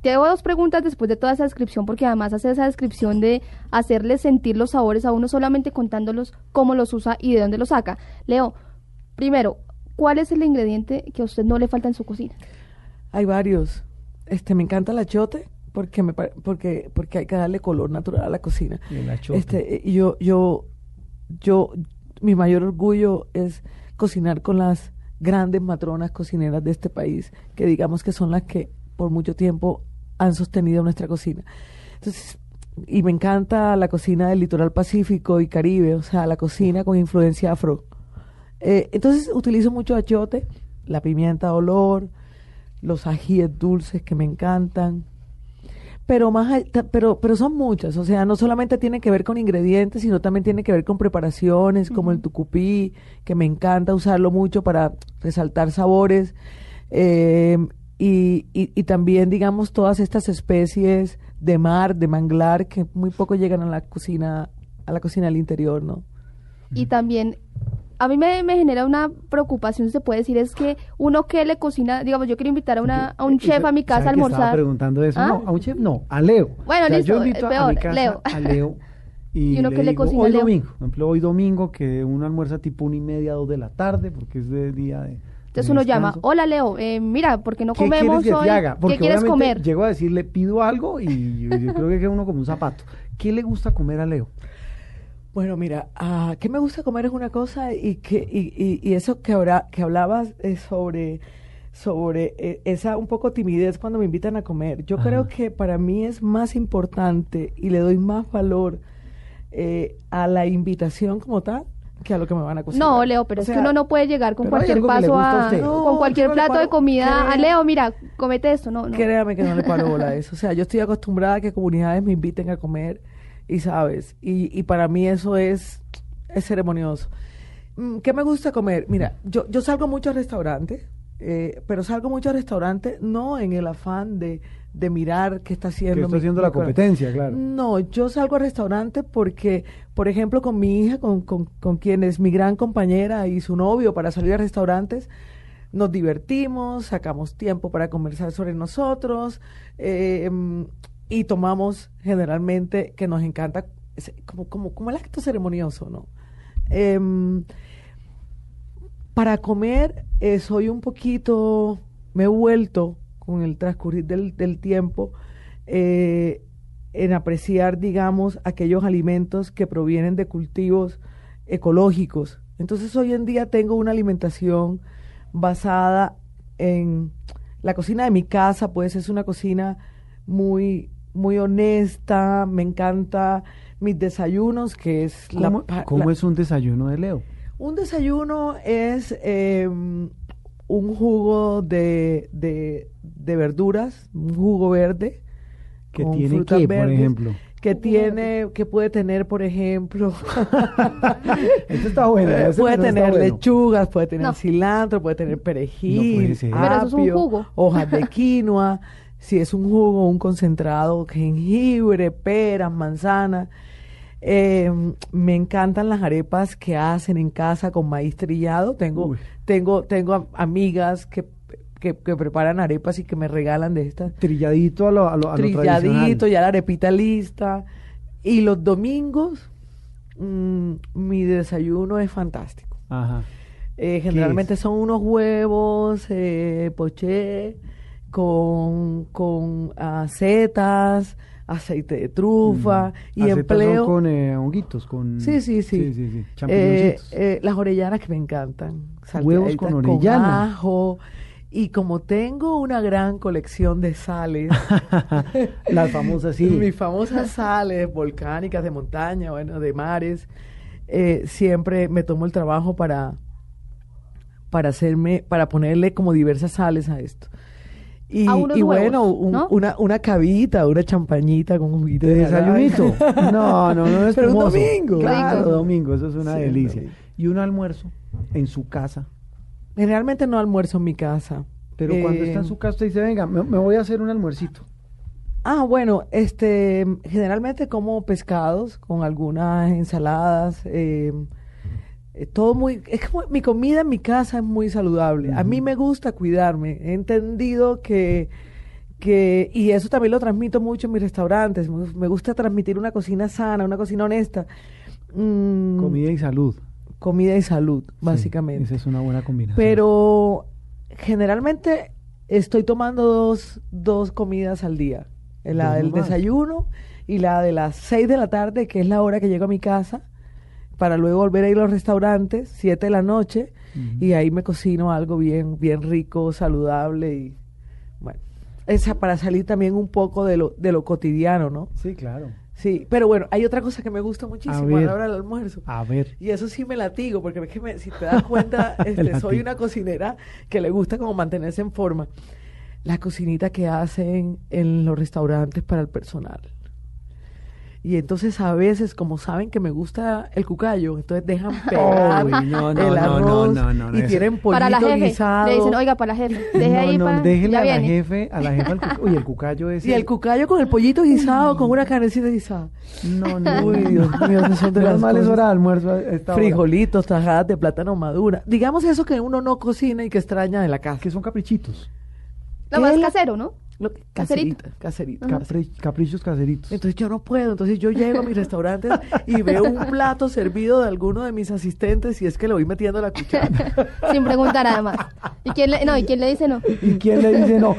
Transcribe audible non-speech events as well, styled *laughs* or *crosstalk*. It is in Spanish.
te hago dos preguntas después de toda esa descripción, porque además hace esa descripción de hacerle sentir los sabores a uno solamente contándolos cómo los usa y de dónde los saca. Leo, primero, ¿cuál es el ingrediente que a usted no le falta en su cocina? Hay varios. Este, me encanta el achote porque me porque porque hay que darle color natural a la cocina. el achote. Este, yo yo yo mi mayor orgullo es cocinar con las grandes matronas cocineras de este país, que digamos que son las que por mucho tiempo han sostenido nuestra cocina. Entonces, y me encanta la cocina del litoral pacífico y caribe, o sea, la cocina con influencia afro. Eh, entonces utilizo mucho achote, la pimienta de olor, los ajíes dulces que me encantan, pero más pero pero son muchas o sea no solamente tiene que ver con ingredientes sino también tiene que ver con preparaciones como el tucupí que me encanta usarlo mucho para resaltar sabores eh, y, y, también digamos todas estas especies de mar de manglar que muy poco llegan a la cocina a la cocina del interior no y también a mí me, genera una preocupación, se puede decir, es que uno que le cocina, digamos, yo quiero invitar a, una, a un chef a mi casa a almorzar. Estaba preguntando eso, no, ¿Ah? a un chef no, a Leo. Bueno, listo, yo invito a mi casa Leo. a Leo *laughs* y, uno que le cocina hoy domingo, por ejemplo, hoy domingo que uno almuerza tipo una y media, dos de la tarde, porque es de día de... Entonces uno llama, hola Leo, eh, mira, porque no comemos ¿Qué hoy? Haga? ¿Qué quieres comer? Llego a decirle, pido algo y yo, creo que es uno como un zapato. ¿Qué le gusta comer a Leo? Bueno, mira, uh, ¿qué me gusta comer es una cosa y que y, y, eso que ahora que hablabas es sobre sobre eh, esa un poco timidez cuando me invitan a comer. Yo creo que para mí es más importante y le doy más valor eh, a la invitación como tal que a lo que me van a cocinar. No, Leo, pero es que uno no puede llegar con cualquier paso a, con cualquier plato de comida a Leo, mira, comete esto, no, no. Créame que no le paro bola a *laughs* eso. O sea, yo estoy acostumbrada a que comunidades me inviten a comer y sabes, y, y para mí eso es, es ceremonioso. Mm, ¿Qué me gusta comer? Mira, yo, yo salgo mucho a restaurantes, eh, pero salgo mucho a restaurantes no en el afán de, de mirar qué está haciendo. ¿Qué está haciendo la competencia, claro. No, yo salgo a restaurantes porque, por ejemplo, con mi hija, con, con, con quien es mi gran compañera y su novio para salir a restaurantes, nos divertimos, sacamos tiempo para conversar sobre nosotros. Eh, y tomamos generalmente, que nos encanta, como, como, como el acto ceremonioso, ¿no? Em, para comer eh, soy un poquito, me he vuelto con el transcurrir del, del tiempo eh, en apreciar, digamos, aquellos alimentos que provienen de cultivos ecológicos. Entonces hoy en día tengo una alimentación basada en la cocina de mi casa, pues es una cocina muy muy honesta, me encanta mis desayunos, que es ¿Cómo, la... ¿Cómo es un desayuno de Leo? Un desayuno es em, un jugo de, de, verduras, un jugo verde. Que tiene qué, por ejemplo? que tiene, que puede tener, por ejemplo, *laughs* esto está bueno, puede tener lechugas, puede tener cilantro, puede tener perejil, apio, hojas de *laughs* quinoa, si es un jugo, un concentrado, jengibre, peras, manzanas. Eh, me encantan las arepas que hacen en casa con maíz trillado. Tengo, tengo, tengo amigas que, que, preparan arepas y que me regalan de estas. Trilladito a lo, a lo, Trilladito, ya la arepita lista. Y los domingos, mm, mi desayuno es fantástico. Ajá. Eh, generalmente son unos huevos, eh, poché, con, con uh, setas, aceite de trufa mm. y empleo. con eh, honguitos, con sí sí sí, sí, sí, eh, eh, las orellanas que me encantan, huevos con orellana, ajo. Y como tengo una gran colección de sales, *laughs* las famosas sí, mis famosas sales volcánicas de montaña, bueno, de mares, siempre me tomo el trabajo para para hacerme, para ponerle como diversas sales a esto. Y, bueno, una, una cabita, una champañita con un juguito de, desayunito. no, no, no es *laughs* Pero un domingo. Claro, domingo, eso es una delicia. ¿Y un almuerzo en su casa? Generalmente no almuerzo en mi casa. Pero cuando está en eh, su casa dice, venga, me, voy a hacer un almuercito. Ah, bueno, este, generalmente como pescados con algunas ensaladas, eh, todo muy, es como mi comida en mi casa es muy saludable. A mí me gusta cuidarme. He entendido que, que y eso también lo transmito mucho en mis restaurantes. Me, gusta transmitir una cocina sana, una cocina honesta. Mm, comida y salud. Comida y salud, básicamente. esa es una buena combinación. Pero generalmente estoy tomando dos, dos comidas al día. La del desayuno y la de las seis de la tarde, que es la hora que llego a mi casa, para luego volver a ir a los restaurantes, siete de la noche, y ahí me cocino algo bien, bien rico, saludable y bueno, esa para salir también un poco de lo, de lo cotidiano, ¿no? Sí, claro. Sí, pero bueno, hay otra cosa que me gusta muchísimo a, la hora del almuerzo. A ver. Y eso sí me latigo, porque es que si te das cuenta, *laughs* este, soy una cocinera que le gusta como mantenerse en forma. La cocinita que hacen en los restaurantes para el personal. Y entonces a veces, como saben que me gusta el cucayo, entonces dejan pegar el arroz y tienen pollito para la jefe, Le dicen, oiga, para la jefe, deje *laughs* ahí para... déjele a la jefe, a la cucayo. Uy, el cucayo *laughs* es... Y el cucayo con el pollito guisado, con una carnecita guisada. No, no. *laughs* Uy, Dios mío, eso son de las males horas de almuerzo. Frijolitos, tajadas de plátano madura. Digamos eso que uno no cocina y que extraña de la casa. Que son caprichitos. Lo más casero, ¿no? Lo, caserita, caserita. caprichos caseritos. Entonces yo no puedo. Entonces yo llego a mis restaurantes y veo un plato servido de alguno de mis asistentes y es que le voy metiendo la cuchara. *laughs* Sin preguntar nada más. ¿Y quién le, no, ¿y quién le dice no? ¿Y quién le dice no?